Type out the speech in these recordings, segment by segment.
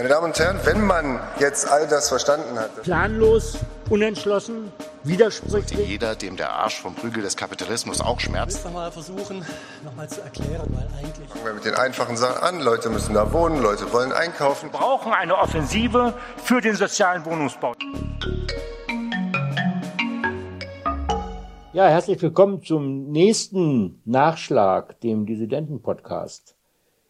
Meine Damen und Herren, wenn man jetzt all das verstanden hat. Planlos, unentschlossen, widersprüchlich. Jeder, dem der Arsch vom Prügel des Kapitalismus auch schmerzt. Ich mal versuchen, nochmal zu erklären, weil eigentlich. Fangen wir mit den einfachen Sachen an. Leute müssen da wohnen, Leute wollen einkaufen. Wir brauchen eine Offensive für den sozialen Wohnungsbau. Ja, herzlich willkommen zum nächsten Nachschlag, dem Dissidenten-Podcast.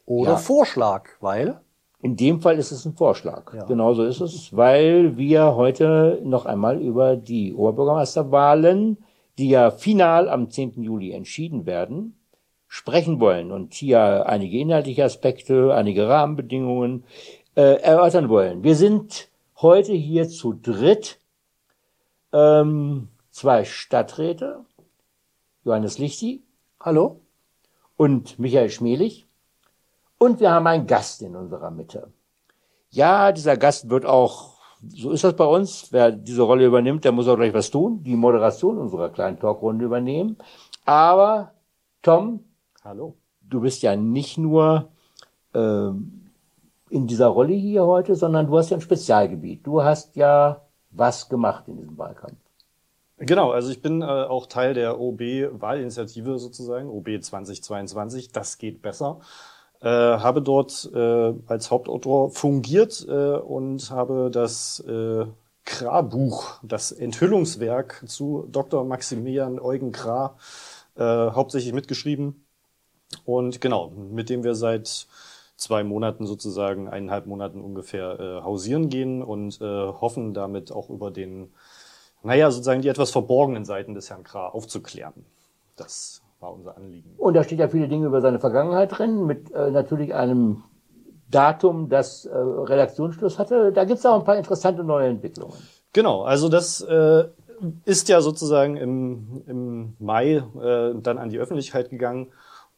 Oder Ja. Vorschlag, weil. In dem Fall ist es ein Vorschlag. Ja. Genauso ist es, weil wir heute noch einmal über die Oberbürgermeisterwahlen, die ja final am 10. Juli entschieden werden, sprechen wollen und hier einige inhaltliche Aspekte, einige Rahmenbedingungen äh, erörtern wollen. Wir sind heute hier zu dritt, ähm, zwei Stadträte, Johannes Lichti Hallo? und Michael Schmelig. Und wir haben einen Gast in unserer Mitte. Ja, dieser Gast wird auch, so ist das bei uns, wer diese Rolle übernimmt, der muss auch gleich was tun, die Moderation unserer kleinen Talkrunde übernehmen. Aber Tom, Hallo. du bist ja nicht nur ähm, in dieser Rolle hier heute, sondern du hast ja ein Spezialgebiet. Du hast ja was gemacht in diesem Wahlkampf. Genau, also ich bin äh, auch Teil der OB-Wahlinitiative sozusagen, OB 2022, das geht besser. Äh, habe dort äh, als Hauptautor fungiert äh, und habe das äh, Kra-Buch, das Enthüllungswerk zu Dr. Maximilian Eugen Kra äh, hauptsächlich mitgeschrieben. Und genau, mit dem wir seit zwei Monaten sozusagen, eineinhalb Monaten ungefähr äh, hausieren gehen und äh, hoffen damit auch über den naja, sozusagen die etwas verborgenen Seiten des Herrn Krah aufzuklären. Das war unser Anliegen. Und da steht ja viele Dinge über seine Vergangenheit drin, mit äh, natürlich einem Datum, das äh, Redaktionsschluss hatte. Da gibt's auch ein paar interessante neue Entwicklungen. Genau, also das äh, ist ja sozusagen im, im Mai äh, dann an die Öffentlichkeit gegangen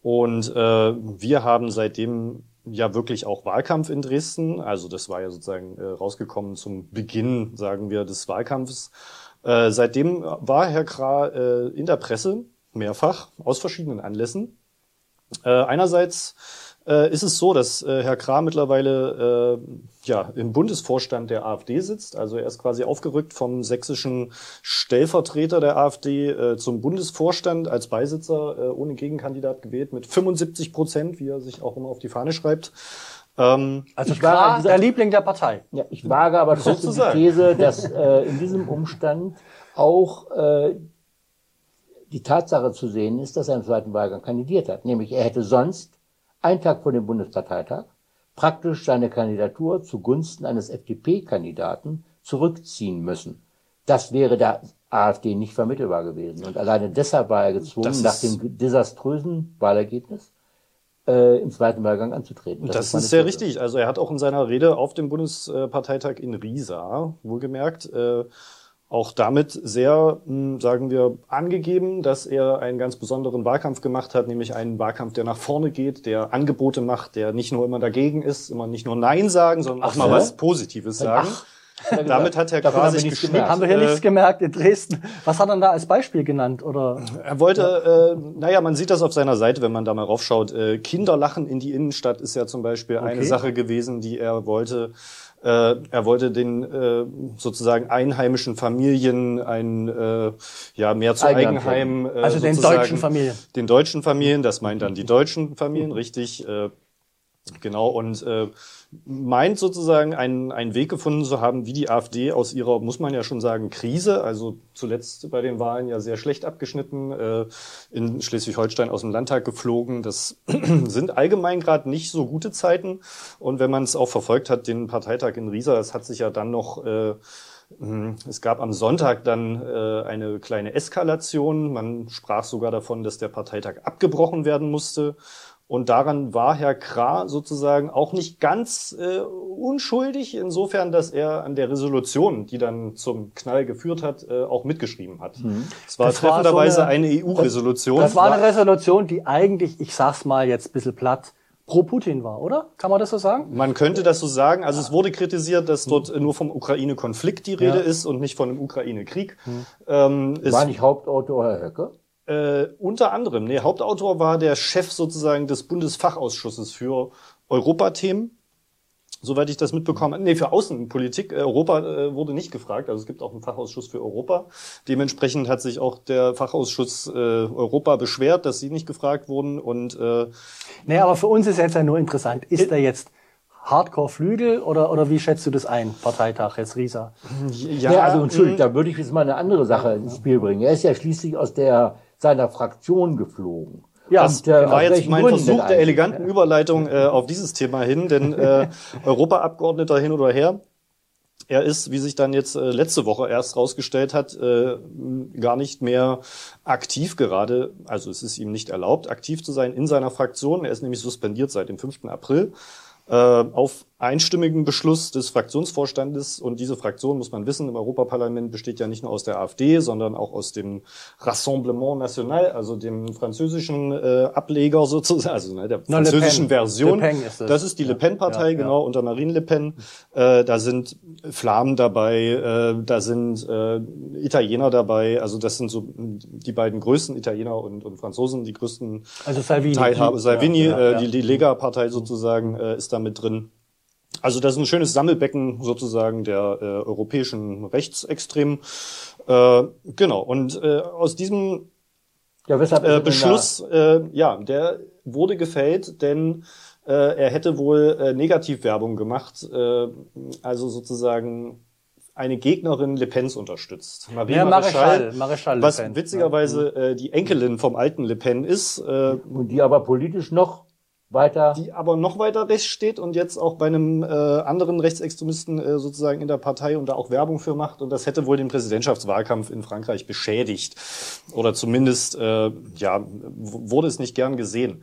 und äh, wir haben seitdem ja wirklich auch Wahlkampf in Dresden. Also das war ja sozusagen äh, rausgekommen zum Beginn, sagen wir, des Wahlkampfes. Äh, seitdem war Herr Krah äh, in der Presse mehrfach aus verschiedenen Anlässen. Äh, einerseits äh, ist es so, dass äh, Herr Krah mittlerweile äh, ja im Bundesvorstand der AfD sitzt. Also er ist quasi aufgerückt vom sächsischen Stellvertreter der AfD äh, zum Bundesvorstand als Beisitzer äh, ohne Gegenkandidat gewählt mit 75 Prozent, wie er sich auch immer auf die Fahne schreibt. Ähm, Also Ich war der Liebling der Partei. Ja, ich wage aber trotzdem die. These, dass äh, in diesem Umstand auch äh, die Tatsache zu sehen ist, dass er im zweiten Wahlgang kandidiert hat. Nämlich er hätte sonst, einen Tag vor dem Bundesparteitag, praktisch seine Kandidatur zugunsten eines FDP-Kandidaten zurückziehen müssen. Das wäre der AfD nicht vermittelbar gewesen. Und alleine deshalb war er gezwungen, Das nach dem desaströsen Wahlergebnis äh, im zweiten Wahlgang anzutreten. Das, meine ist sehr richtig. Also er hat auch in seiner Rede auf dem Bundesparteitag in Riesa, wohlgemerkt, äh, auch damit sehr, mh, sagen wir, angegeben, dass er einen ganz besonderen Wahlkampf gemacht hat, nämlich einen Wahlkampf, der nach vorne geht, der Angebote macht, der nicht nur immer dagegen ist, immer nicht nur Nein sagen, sondern auch Ach mal so? was Positives sagen. Damit hat Herr nichts geschmückt. Haben wir hier Äh, nichts gemerkt in Dresden. Was hat er denn da als Beispiel genannt? Oder Er wollte, äh, naja, man sieht das auf seiner Seite, wenn man da mal raufschaut. Äh, Kinderlachen in die Innenstadt ist ja zum Beispiel eine Okay. Sache gewesen, die er wollte. Äh, er wollte den äh, sozusagen einheimischen Familien ein äh, ja mehr zu Eigenheim Eigenheim, Also den deutschen Familien. den deutschen Familien, das meint dann die deutschen Familien, richtig. Genau, und äh, meint sozusagen einen, einen Weg gefunden zu haben, wie die AfD aus ihrer, muss man ja schon sagen, Krise, also zuletzt bei den Wahlen ja sehr schlecht abgeschnitten, äh, in Schleswig-Holstein aus dem Landtag geflogen. Das sind allgemein gerade nicht so gute Zeiten. Und wenn man es auch verfolgt hat, den Parteitag in Riesa, es hat sich ja dann noch äh, Mhm. Es gab am Sonntag dann äh, eine kleine Eskalation. Man sprach sogar davon, dass der Parteitag abgebrochen werden musste. Und daran war Herr Krah sozusagen auch nicht ganz äh, unschuldig, insofern, dass er an der Resolution, die dann zum Knall geführt hat, äh, auch mitgeschrieben hat. Es war Das treffenderweise so eine- eine EU-Resolution. das war eine Resolution, die eigentlich, ich sag's mal jetzt ein bisschen platt, pro Putin war, oder? Kann man das so sagen? Man könnte das so sagen. Also es wurde kritisiert, dass dort äh, nur vom Ukraine-Konflikt die Rede Ja. ist und nicht von einem Ukraine-Krieg. Ähm, es War nicht Hauptautor Herr Höcke? Äh, unter anderem, nee, Hauptautor war der Chef sozusagen des Bundesfachausschusses für Europathemen. Soweit ich das mitbekommen Nee, für Außenpolitik. Äh, Europa äh, wurde nicht gefragt. Also es gibt auch einen Fachausschuss für Europa. Dementsprechend hat sich auch der Fachausschuss äh, Europa beschwert, dass sie nicht gefragt wurden. Und äh, Nee, aber für uns ist jetzt ja nur interessant. Ist er jetzt Hardcore-Flügel oder, oder wie schätzt du das ein, Parteitag, jetzt Risa? Ja, also Entschuldigung, da würde ich jetzt mal eine andere Sache ins Spiel bringen. Er ist ja schließlich aus der seiner Fraktion geflogen. Ja, Das Und, äh, war jetzt mein Gründen Versuch der eleganten Überleitung äh, auf dieses Thema hin, denn äh, Europaabgeordneter hin oder her, er ist, wie sich dann jetzt äh, letzte Woche erst rausgestellt hat, äh, gar nicht mehr aktiv gerade, also es ist ihm nicht erlaubt, aktiv zu sein in seiner Fraktion. Er ist nämlich suspendiert seit dem 5. April äh, auf einstimmigen Beschluss des Fraktionsvorstandes. Und diese Fraktion, muss man wissen, im Europaparlament besteht ja nicht nur aus der AfD, sondern auch aus dem Rassemblement National, also dem französischen äh, Ableger sozusagen, also ne, der Le französischen. Version. Ist das. ist die Le Pen-Partei, Ja, ja. genau, unter Marine Le Pen. Äh, da sind Flamen dabei, äh, da sind äh, Italiener dabei, also das sind so die beiden größten Italiener und, und Franzosen, die größten Also Salvini. Teilhabe. Salvini, Ja, ja, äh, ja. die, die Lega-Partei sozusagen, äh, ist da mit drin. Also das ist ein schönes Sammelbecken sozusagen der äh, europäischen Rechtsextremen. Äh, genau. Und äh, aus diesem Ja, äh, Beschluss, äh, ja, der wurde gefällt, denn äh, er hätte wohl äh, Negativwerbung gemacht, äh, also sozusagen eine Gegnerin Le Pens unterstützt. Marie Ja, Maréchal, Maréchal Le was Pen. witzigerweise äh, die Enkelin vom alten Le Pen ist, äh? Und die aber politisch noch weiter. die aber noch weiter rechts steht und jetzt auch bei einem äh, anderen Rechtsextremisten äh, sozusagen in der Partei und da auch Werbung für macht. Und das hätte wohl den Präsidentschaftswahlkampf in Frankreich beschädigt. Oder zumindest, äh, ja, wurde es nicht gern gesehen.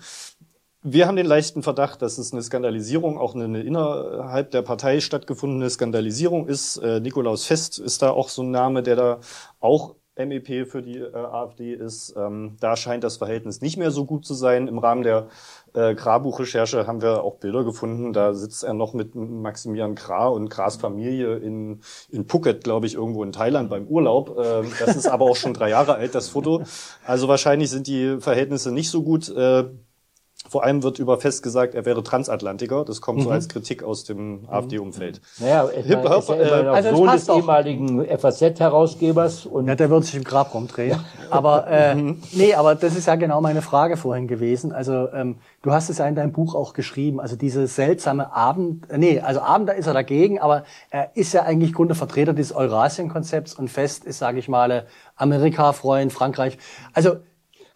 Wir haben den leichten Verdacht, dass es eine Skandalisierung, auch eine, eine innerhalb der Partei stattgefundene Skandalisierung ist. Äh, Nikolaus Fest ist da auch so ein Name, der da auch MEP für die äh, AfD ist. Ähm, da scheint das Verhältnis nicht mehr so gut zu sein. Im Rahmen der äh, Krah-Buchrecherche haben wir auch Bilder gefunden. Da sitzt er noch mit Maximilian Krah und Krahs Familie in, in Phuket, glaube ich, irgendwo in Thailand beim Urlaub. Ähm, das ist aber auch schon drei Jahre alt, das Foto. Also wahrscheinlich sind die Verhältnisse nicht so gut. Äh, vor allem wird über Fest gesagt, er wäre Transatlantiker. Das kommt so als Kritik aus dem AfD-Umfeld. Naja, er Hip Hop, ist ja äh, also es Sohn des passt doch. ehemaligen FAZ-Herausgebers und Ja, der wird sich im Grab rumdrehen. Aber äh, nee, aber das ist ja genau meine Frage vorhin gewesen. Also ähm, du hast es ja in deinem Buch auch geschrieben. Also diese seltsame Abend, äh, nee, also Abend da ist er dagegen, aber er ist ja eigentlich Grunde Vertreter des Eurasien-Konzepts und Fest ist, sage ich mal, Amerika-Freund, Frankreich. Also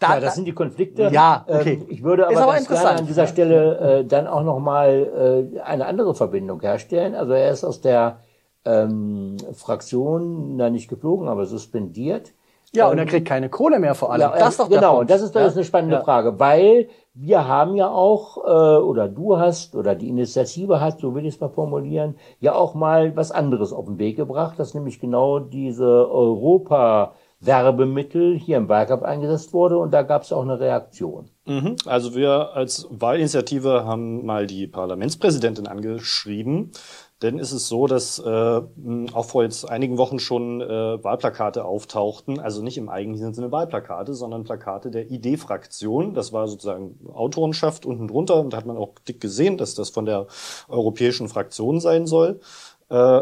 da, Ja, das sind die Konflikte. Ja, okay. Ähm, ich würde aber, aber gerne an dieser Stelle äh, dann auch nochmal äh, eine andere Verbindung herstellen. Also er ist aus der ähm, Fraktion, na nicht geflogen, aber suspendiert. ja, und er kriegt keine Kohle mehr vor allem. Ja, das ist doch genau, und das ist doch Ja. eine spannende Ja. Frage, weil wir haben ja auch, äh, oder du hast, oder die Initiative hat, so will ich es mal formulieren, ja auch mal was anderes auf den Weg gebracht, dass nämlich genau diese Europa-Werbemittel hier im Wahlkampf eingesetzt wurde und da gab es auch eine Reaktion. Mhm. Also wir als Wahlinitiative haben mal die Parlamentspräsidentin angeschrieben. Denn ist es so, dass äh, auch vor jetzt einigen Wochen schon äh, Wahlplakate auftauchten, also nicht im eigentlichen Sinne Wahlplakate, sondern Plakate der ID-Fraktion. Das war sozusagen Autorenschaft unten drunter und da hat man auch dick gesehen, dass das von der europäischen Fraktion sein soll. Äh,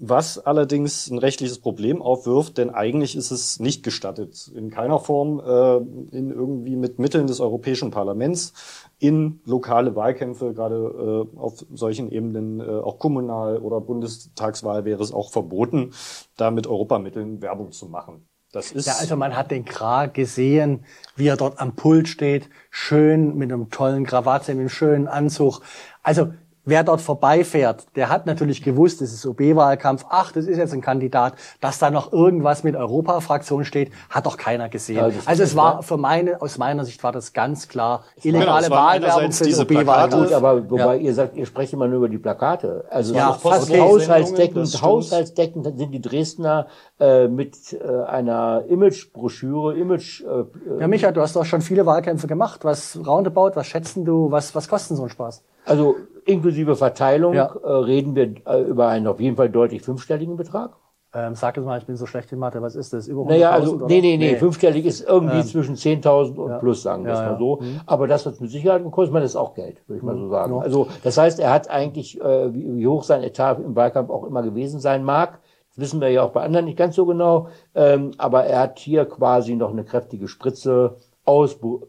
was allerdings ein rechtliches Problem aufwirft, denn eigentlich ist es nicht gestattet, in keiner Form äh, in irgendwie mit Mitteln des Europäischen Parlaments in lokale Wahlkämpfe, gerade äh, auf solchen Ebenen, äh, auch Kommunal- oder Bundestagswahl wäre es auch verboten, da mit Europamitteln Werbung zu machen. Das ist Ja, also man hat den Krag gesehen, wie er dort am Pult steht, schön mit einem tollen Krawatte, mit einem schönen Anzug. Also wer dort vorbeifährt, der hat natürlich gewusst, das ist OB-Wahlkampf, ach, das ist jetzt ein Kandidat, dass da noch irgendwas mit Europa-Fraktion steht, hat doch keiner gesehen. Ja, also es war für meine, aus meiner Sicht war das ganz klar Genau, illegale es waren Wahlwerbung für den diese OB-Wahlkampf. Aber wobei Ja. ihr sagt, ihr sprecht immer nur über die Plakate. Also Ja, es ist fast okay. haushaltsdeckend, haushaltsdeckend sind die Dresdner äh, mit äh, einer Imagebroschüre, Image. Äh, Ja, Micha, du hast doch schon viele Wahlkämpfe gemacht. Was roundabout, was schätzen du, was, was kosten so ein Spaß? also inklusive Verteilung Ja. äh, reden wir äh, über einen auf jeden Fall deutlich fünfstelligen Betrag. Ähm, sag jetzt mal, ich bin so schlecht in Mathe, was ist das? Über 100.000? Naja, also, oder? nee, nee, nee, fünfstellig ist irgendwie Ähm, zwischen 10.000 und ja. plus, sagen wir es Ja, mal ja. so. Mhm. Aber das hat mit Sicherheit gekostet, man, ist auch Geld, würde ich mal so sagen. Ja. Also, das heißt, er hat eigentlich, äh, wie, wie hoch sein Etat im Wahlkampf auch immer gewesen sein mag. Wissen wir ja auch bei anderen nicht ganz so genau. Ähm, aber er hat hier quasi noch eine kräftige Spritze aus Bu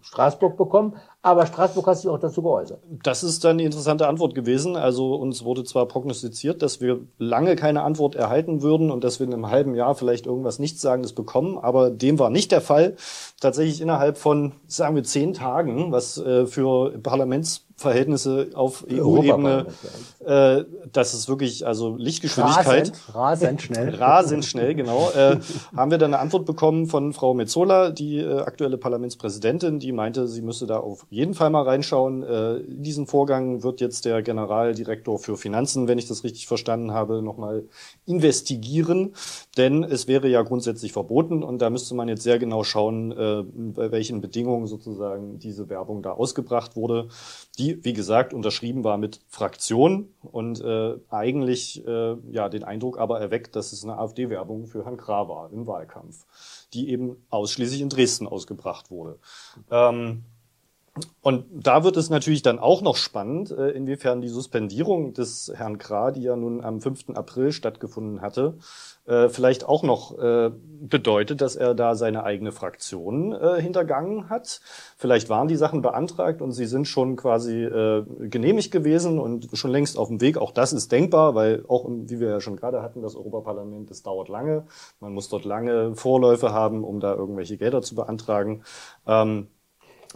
Straßburg bekommen. Aber Straßburg hat sich auch dazu geäußert. Das ist dann die interessante Antwort gewesen. Also uns wurde zwar prognostiziert, dass wir lange keine Antwort erhalten würden und dass wir in einem halben Jahr vielleicht irgendwas Nichtssagendes bekommen, aber dem war nicht der Fall. Tatsächlich innerhalb von, sagen wir, zehn Tagen, was äh, für Parlamentsverhältnisse auf EU-Ebene, äh, das ist wirklich, also Lichtgeschwindigkeit. Rasend, rasend schnell. Rasend schnell, genau. Äh, haben wir dann eine Antwort bekommen von Frau Metzola, die äh, aktuelle Parlamentspräsidentin, die meinte, sie müsse da auf jeden Fall mal reinschauen. Äh, in diesen Vorgang wird jetzt der Generaldirektor für Finanzen, wenn ich das richtig verstanden habe, nochmal investigieren. Denn es wäre ja grundsätzlich verboten und da müsste man jetzt sehr genau schauen, äh, bei welchen Bedingungen sozusagen diese Werbung da ausgebracht wurde, die, wie gesagt, unterschrieben war mit Fraktion und äh, eigentlich äh, ja den Eindruck aber erweckt, dass es eine AfD-Werbung für Herrn Krah war im Wahlkampf, die eben ausschließlich in Dresden ausgebracht wurde. Ähm, und da wird es natürlich dann auch noch spannend, äh, inwiefern die Suspendierung des Herrn Krah, die ja nun am 5. April stattgefunden hatte, äh, vielleicht auch noch äh, bedeutet, dass er da seine eigene Fraktion hintergangen hat. Vielleicht waren die Sachen beantragt und sie sind schon quasi genehmigt gewesen und schon längst auf dem Weg. Auch das ist denkbar, weil auch, wie wir ja schon gerade hatten, das Europaparlament, das dauert lange. Man muss dort lange Vorläufe haben, um da irgendwelche Gelder zu beantragen.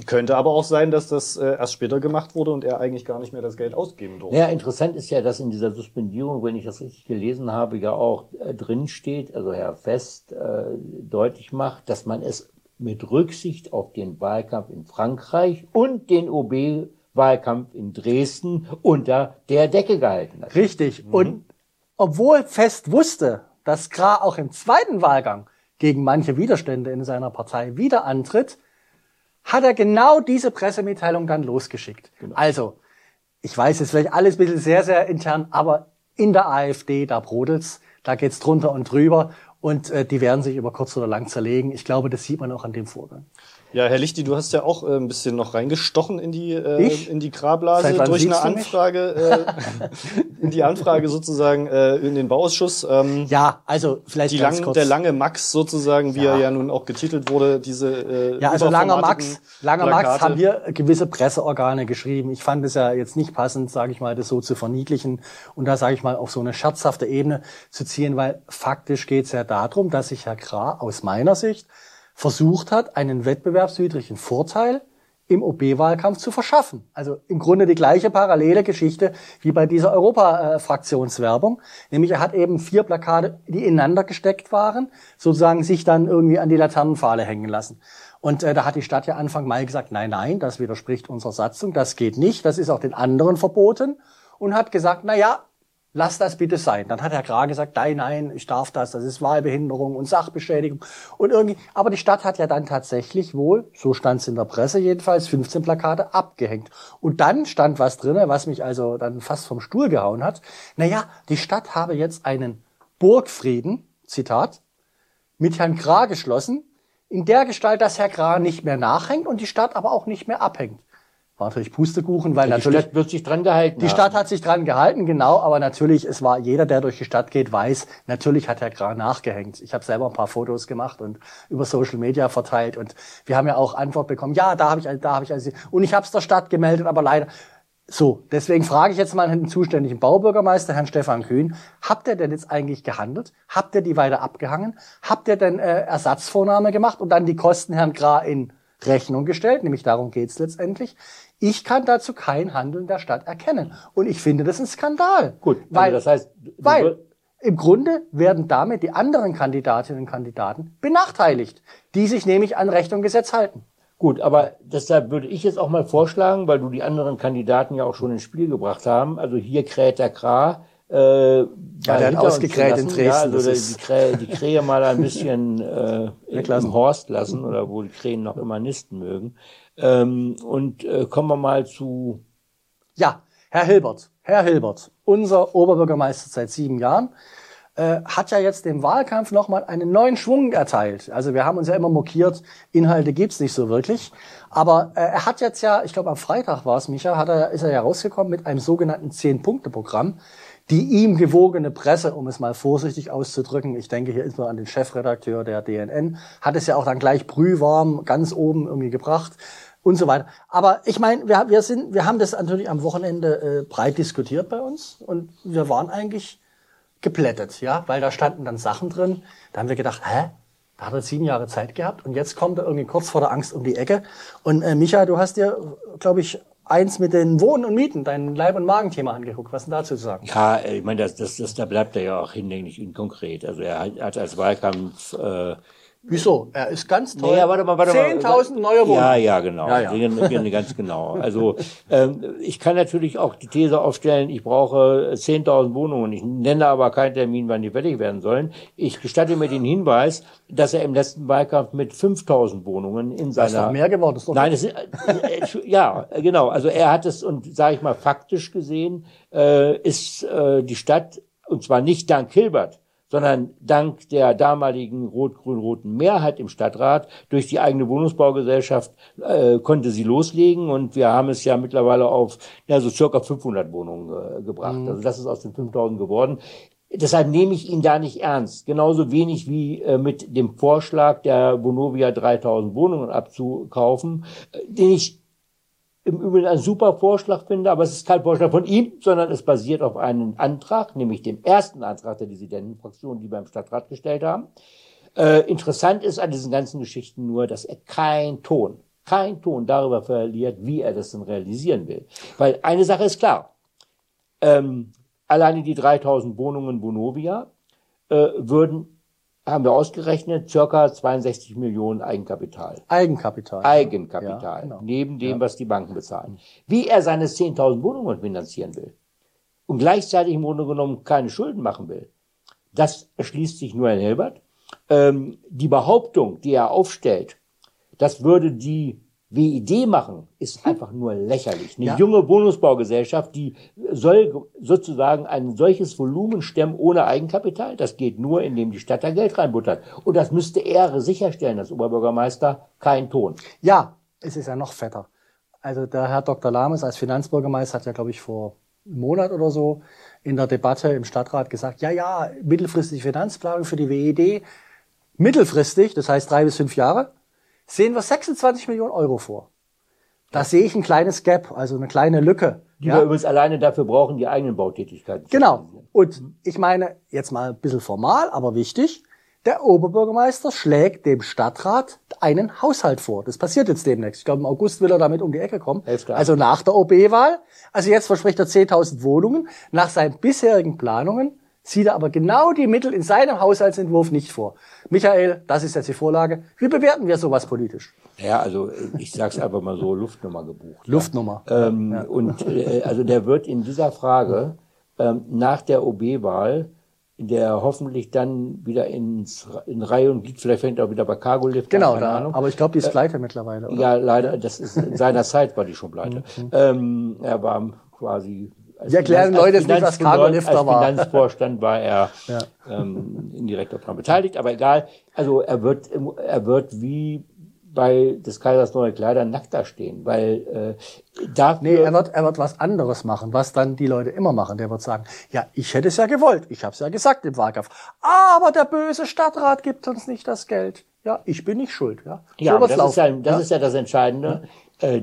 Könnte aber auch sein, dass das äh, erst später gemacht wurde und er eigentlich gar nicht mehr das Geld ausgeben durfte. Naja, interessant ist ja, dass in dieser Suspendierung, wenn ich das richtig gelesen habe, ja auch äh, drin steht, also Herr Fest äh, deutlich macht, dass man es mit Rücksicht auf den Wahlkampf in Frankreich und den OB-Wahlkampf in Dresden unter der Decke gehalten hat. Richtig. Und obwohl Fest wusste, dass Krah auch im zweiten Wahlgang gegen manche Widerstände in seiner Partei wieder antritt, hat er genau diese Pressemitteilung dann losgeschickt. Also, ich weiß, es ist vielleicht alles ein bisschen sehr, sehr intern, aber in der AfD, da brodelt's, da geht's drunter und drüber und äh, die werden sich über kurz oder lang zerlegen. Ich glaube, das sieht man auch an dem Vorgang. Ja, Herr Lichti, du hast ja auch äh, ein bisschen noch reingestochen in die äh, Ich? in die wann durch eine? Anfrage, äh, in die Anfrage sozusagen äh, in den Bauausschuss. Ähm, Ja, also vielleicht die ganz lang, kurz. der lange Max sozusagen, wie Ja. er ja nun auch getitelt wurde, diese äh, Ja, also langer Max, langer Max Plakate. haben hier gewisse Presseorgane geschrieben. Ich fand es ja jetzt nicht passend, sage ich mal, das so zu verniedlichen und da sage ich mal auf so eine scherzhafte Ebene zu ziehen, weil faktisch geht es ja darum, dass sich Herr Krah aus meiner Sicht versucht hat, einen wettbewerbswidrigen Vorteil im OB-Wahlkampf zu verschaffen. Also im Grunde die gleiche parallele Geschichte wie bei dieser Europa-Fraktionswerbung. Nämlich er hat eben vier Plakate, die ineinander gesteckt waren, sozusagen sich dann irgendwie an die Laternenpfahle hängen lassen. Und äh, da hat die Stadt ja Anfang Mai gesagt, nein, nein, das widerspricht unserer Satzung, das geht nicht, das ist auch den anderen verboten. Und hat gesagt, na ja, lass das bitte sein. Dann hat Herr Krah gesagt, nein, nein, ich darf das, das ist Wahlbehinderung und Sachbeschädigung. Und irgendwie, aber die Stadt hat ja dann tatsächlich wohl, so stand es in der Presse jedenfalls, 15 Plakate abgehängt. Und dann stand was drinne, was mich also dann fast vom Stuhl gehauen hat. Naja, die Stadt habe jetzt einen Burgfrieden, Zitat, mit Herrn Krah geschlossen, in der Gestalt, dass Herr Krah nicht mehr nachhängt und die Stadt aber auch nicht mehr abhängt. War natürlich Pustekuchen, weil Die natürlich Stadt wird sich dran gehalten. die haben. Stadt hat sich dran gehalten, genau, aber natürlich, es war jeder, der durch die Stadt geht, weiß, natürlich hat Herr Krah nachgehängt. Ich habe selber ein paar Fotos gemacht und über Social Media verteilt und wir haben ja auch Antwort bekommen, ja, da habe ich, da habe ich, also, und ich habe es der Stadt gemeldet, aber leider. So, deswegen frage ich jetzt mal den zuständigen Baubürgermeister, Herrn Stefan Kühn, habt ihr denn jetzt eigentlich gehandelt? Habt ihr die weiter abgehangen? Habt ihr denn äh, Ersatzvornahme gemacht und dann die Kosten Herrn Krah in Rechnung gestellt? Nämlich darum geht's letztendlich. Ich kann dazu kein Handeln der Stadt erkennen. Und ich finde das ein Skandal. Gut, also weil, das heißt, weil im Grunde werden damit die anderen Kandidatinnen und Kandidaten benachteiligt, die sich nämlich an Recht und Gesetz halten. Gut, aber deshalb würde ich jetzt auch mal vorschlagen, weil du die anderen Kandidaten ja auch schon ins Spiel gebracht haben. Also hier kräht der Kra. Äh, ja, der hat hinter uns ausgekräht in. Dresden, Ja, also die, Krähe, die Krähe mal ein bisschen äh, im Horst lassen oder wo die Krähen noch immer nisten mögen. Ähm, und äh, kommen wir mal zu Ja, Herr Hilbert, Herr Hilbert, unser Oberbürgermeister seit sieben Jahren. äh, hat ja jetzt dem Wahlkampf nochmal einen neuen Schwung erteilt. Also wir haben uns ja immer mokiert, Inhalte gibt's nicht so wirklich. Aber äh, er hat jetzt ja, ich glaube am Freitag war es, Micha, hat er, ist er ja rausgekommen mit einem sogenannten Zehn-Punkte-Programm. Die ihm gewogene Presse, um es mal vorsichtig auszudrücken, ich denke hier insbesondere an den Chefredakteur der DNN, hat es ja auch dann gleich brühwarm ganz oben irgendwie gebracht und so weiter. Aber ich meine, wir, wir sind, wir haben das natürlich am Wochenende äh, breit diskutiert bei uns und wir waren eigentlich geplättet, ja, weil da standen dann Sachen drin. Da haben wir gedacht, hä? Da hat er sieben Jahre Zeit gehabt und jetzt kommt er irgendwie kurz vor der Angst um die Ecke. Und äh, Micha, du hast dir, glaube ich, eins mit den Wohnen und Mieten, dein Leib- und Magenthema angeguckt. Was denn dazu zu sagen? Ja, ich meine, das, das, das, da bleibt er ja auch hinlänglich inkonkret. Also er hat als Wahlkampf äh, Wieso? Er ist ganz toll. Nee, warte mal, warte mal. 10.000 neue Wohnungen. Ja, ja, genau. Ja, ja. Ganz genau. Also ähm, ich kann natürlich auch die These aufstellen, ich brauche 10.000 Wohnungen. Ich nenne aber keinen Termin, wann die fertig werden sollen. Ich gestatte mir den Hinweis, dass er im letzten Wahlkampf mit 5.000 Wohnungen in Das ist seiner... doch mehr geworden. Das ist doch Nein, es, ist- äh, ja, genau. Also er hat es und sage ich mal faktisch gesehen äh, ist äh, die Stadt und zwar nicht dank Hilbert, sondern dank der damaligen rot-grün-roten Mehrheit im Stadtrat durch die eigene Wohnungsbaugesellschaft äh, konnte sie loslegen und wir haben es ja mittlerweile auf ja, so circa 500 Wohnungen äh, gebracht. Also das ist aus den 5000 geworden. Deshalb nehme ich ihn da nicht ernst. Genauso wenig wie äh, mit dem Vorschlag der Vonovia 3000 Wohnungen abzukaufen, äh, den ich im Übrigen einen super Vorschlag finde, aber es ist kein Vorschlag von ihm, sondern es basiert auf einem Antrag, nämlich dem ersten Antrag der Dissidentenfraktion, die wir im Stadtrat gestellt haben. Äh, interessant ist an diesen ganzen Geschichten nur, dass er kein Ton, kein Ton darüber verliert, wie er das denn realisieren will. Weil eine Sache ist klar, ähm, alleine die 3000 Wohnungen Vonovia äh, würden, haben wir ausgerechnet, circa 62 Millionen Eigenkapital. Eigenkapital. Eigenkapital, Ja, genau. neben dem, was die Banken bezahlen. Wie er seine 10.000 Wohnungen finanzieren will und gleichzeitig im Grunde genommen keine Schulden machen will, das erschließt sich nur Herrn Hilbert. Ähm, die Behauptung, die er aufstellt, das würde die WID machen, ist einfach nur lächerlich. Eine Ja. junge Wohnungsbaugesellschaft, die soll sozusagen ein solches Volumen stemmen ohne Eigenkapital. Das geht nur, indem die Stadt da Geld reinbuttert. Und das müsste er sicherstellen, als Oberbürgermeister, kein Ton. Ja, es ist ja noch fetter. Also der Herr Dr. Lames als Finanzbürgermeister hat ja, glaube ich, vor einem Monat oder so in der Debatte im Stadtrat gesagt, ja, ja, mittelfristige Finanzplanung für die WED, mittelfristig, das heißt drei bis fünf Jahre, sehen wir 26 Millionen Euro vor. Da sehe ich ein kleines Gap, also eine kleine Lücke. Die wir übrigens alleine dafür brauchen, die eigenen Bautätigkeiten. zu Genau. Und ich meine, jetzt mal ein bisschen formal, aber wichtig, der Oberbürgermeister schlägt dem Stadtrat einen Haushalt vor. Das passiert jetzt demnächst. Ich glaube, im August will er damit um die Ecke kommen. Also nach der OB-Wahl. Also jetzt verspricht er 10.000 Wohnungen. Nach seinen bisherigen Planungen sieht er aber genau die Mittel in seinem Haushaltsentwurf nicht vor. Michael, das ist jetzt die Vorlage. Wie bewerten wir sowas politisch? Ja, also ich sag's einfach mal so, Luftnummer gebucht. Luftnummer. Ähm, Und äh, also der wird in dieser Frage ähm, nach der OB-Wahl, der hoffentlich dann wieder ins, in Reihe und Glied, vielleicht fängt er auch wieder bei Cargo Lift an, Genau, keine da, Ahnung. aber ich glaube, die ist pleite mittlerweile. Oder? Ja, leider, das ist in seiner Zeit war die schon pleite. ähm, er war quasi als Wir erklären Leute jetzt nicht, was Finanz- Cargo Lifter als war. Finanzvorstand war er Ja. ähm, indirekt daran beteiligt, aber egal. Also er wird, er wird wie bei des Kaisers neue Kleider nackt da stehen, weil äh, dafür Nee, er wird, er wird was anderes machen, was dann die Leute immer machen. Der wird sagen, ja, ich hätte es ja gewollt, ich habe es ja gesagt im Wahlkampf, aber der böse Stadtrat gibt uns nicht das Geld. Ja, ich bin nicht schuld. Ja, Ja, so das, ist ja, das ist ja das Entscheidende. Äh,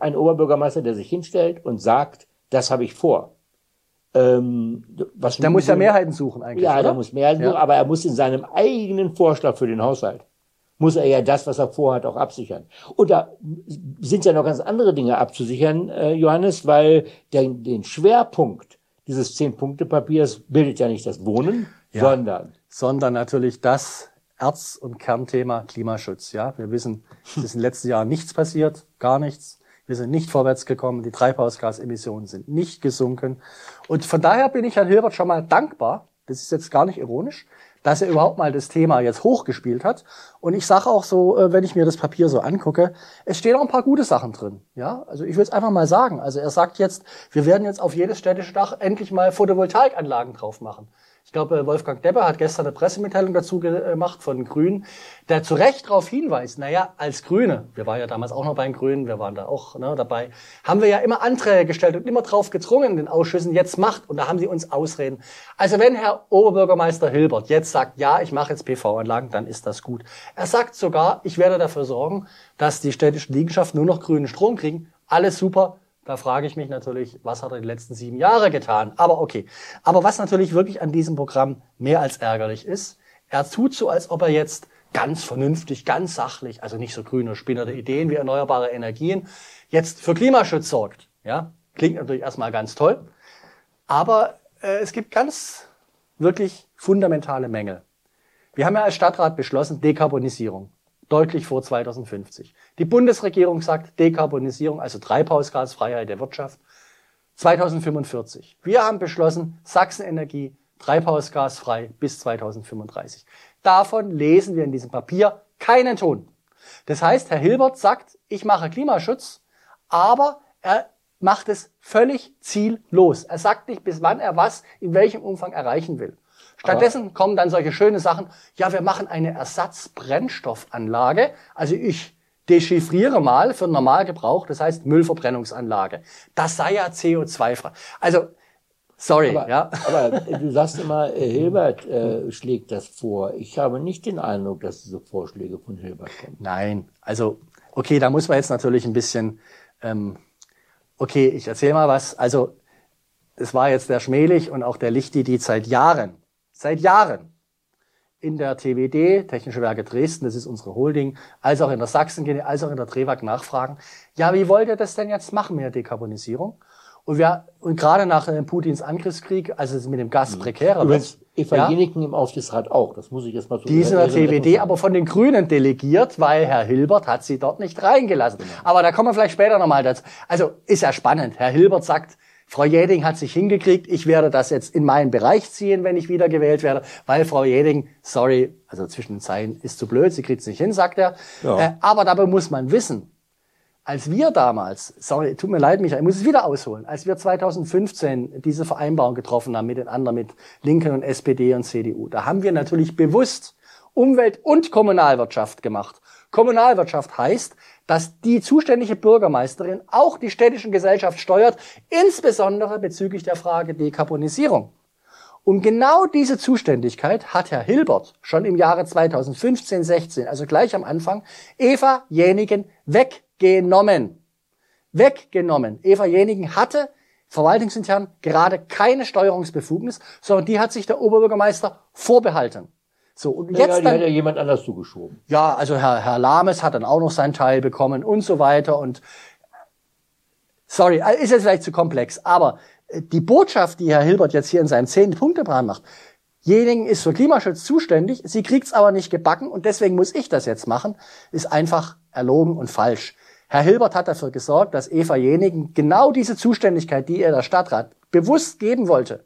ein Oberbürgermeister, der sich hinstellt und sagt, das habe ich vor. Ähm, was der muss ja Mehrheiten suchen eigentlich. Ja, der muss Mehrheiten Ja. suchen, aber er muss in seinem eigenen Vorschlag für den Haushalt, muss er ja das, was er vorhat, auch absichern. Und da sind ja noch ganz andere Dinge abzusichern, äh, Johannes, weil der, den Schwerpunkt dieses Zehn-Punkte-Papiers bildet ja nicht das Wohnen, sondern sondern natürlich das Erz- und Kernthema Klimaschutz. Ja, wir wissen, es ist in den letzten Jahren nichts passiert, gar nichts. Wir sind nicht vorwärts gekommen, die Treibhausgasemissionen sind nicht gesunken. Und von daher bin ich Herrn Hilbert schon mal dankbar, das ist jetzt gar nicht ironisch, dass er überhaupt mal das Thema jetzt hochgespielt hat. Und ich sage auch so, äh, wenn ich mir das Papier so angucke, es stehen auch ein paar gute Sachen drin. Ja, also ich will es einfach mal sagen. Also er sagt jetzt, wir werden jetzt auf jedes städtische Dach endlich mal Photovoltaikanlagen drauf machen. Ich glaube, Wolfgang Depper hat gestern eine Pressemitteilung dazu gemacht von Grünen, der zu Recht darauf hinweist, naja, als Grüne, wir waren ja damals auch noch bei den Grünen, wir waren da auch ne, dabei, haben wir ja immer Anträge gestellt und immer drauf gedrungen in den Ausschüssen, jetzt macht, und da haben sie uns Ausreden. Also wenn Herr Oberbürgermeister Hilbert jetzt sagt, ja, ich mache jetzt PV-Anlagen, dann ist das gut. Er sagt sogar, ich werde dafür sorgen, dass die städtischen Liegenschaften nur noch grünen Strom kriegen. Alles super, da frage ich mich natürlich, was hat er die letzten sieben Jahre getan? Aber okay. Aber was natürlich wirklich an diesem Programm mehr als ärgerlich ist, er tut so, als ob er jetzt ganz vernünftig, ganz sachlich, also nicht so grüne spinnerte Ideen wie erneuerbare Energien, jetzt für Klimaschutz sorgt. Ja, klingt natürlich erstmal ganz toll, aber äh, es gibt ganz wirklich fundamentale Mängel. Wir haben ja als Stadtrat beschlossen, Dekarbonisierung deutlich vor 2050. Die Bundesregierung sagt Dekarbonisierung, also Treibhausgasfreiheit der Wirtschaft, 2045. Wir haben beschlossen, Sachsenenergie treibhausgasfrei bis 2035. Davon lesen wir in diesem Papier keinen Ton. Das heißt, Herr Hilbert sagt, ich mache Klimaschutz, aber er macht es völlig ziellos. Er sagt nicht, bis wann er was in welchem Umfang erreichen will. Stattdessen kommen dann solche schöne Sachen, ja, wir machen eine Ersatzbrennstoffanlage. Also ich dechiffriere mal für Normalgebrauch, das heißt Müllverbrennungsanlage. Das sei ja CO2-frei. Also, sorry, aber, ja. Aber du sagst immer, äh, Hilbert äh, schlägt das vor. Ich habe nicht den Eindruck, dass diese Vorschläge von Hilbert kommen. Nein, also, okay, da muss man jetzt natürlich ein bisschen, ähm, okay, ich erzähle mal was. Also, es war jetzt der Schmelig und auch der Lichti, die seit Jahren seit Jahren in der TWD, Technische Werke Dresden, das ist unsere Holding, als auch in der Sachsen, als auch in der Trewag nachfragen, ja, wie wollt ihr das denn jetzt machen mit der Dekarbonisierung? Und wir, und gerade nach äh, Putins Angriffskrieg, also es mit dem Gas mhm. prekärer Übrigens, Eva ja, im Aufsichtsrat auch, das muss ich jetzt mal so Die ist in der TWD aber von den Grünen delegiert, weil Herr Hilbert hat sie dort nicht reingelassen. Genau. Aber da kommen wir vielleicht später nochmal dazu. Also ist ja spannend. Herr Hilbert sagt, Frau Jäding hat sich hingekriegt. Ich werde das jetzt in meinen Bereich ziehen, wenn ich wieder gewählt werde, weil Frau Jäding, sorry, also zwischen den Zeilen ist zu blöd, sie kriegt es nicht hin, sagt er. Ja. Äh, aber dabei muss man wissen, als wir damals, sorry, tut mir leid, Michael, ich muss es wieder ausholen, als wir 2015 diese Vereinbarung getroffen haben mit den anderen, mit Linken und SPD und CDU, da haben wir natürlich bewusst Umwelt- und Kommunalwirtschaft gemacht. Kommunalwirtschaft heißt, dass die zuständige Bürgermeisterin auch die städtischen Gesellschaft steuert, insbesondere bezüglich der Frage Dekarbonisierung. Um genau diese Zuständigkeit hat Herr Hilbert schon im Jahre 2015, 16, also gleich am Anfang, Eva Jenigen weggenommen. Weggenommen. Eva Jenigen hatte verwaltungsintern gerade keine Steuerungsbefugnis, sondern die hat sich der Oberbürgermeister vorbehalten. So, und jetzt ja, die dann, hat ja jemand anders zugeschoben. Ja, also Herr, Herr Lames hat dann auch noch seinen Teil bekommen und so weiter und sorry, ist jetzt vielleicht zu komplex, aber äh, die Botschaft, die Herr Hilbert jetzt hier in seinem zehnten Punkteplan macht, Jenigen ist für Klimaschutz zuständig, sie kriegt's aber nicht gebacken und deswegen muss ich das jetzt machen, ist einfach erlogen und falsch. Herr Hilbert hat dafür gesorgt, dass Eva Jenigen genau diese Zuständigkeit, die er der Stadtrat bewusst geben wollte,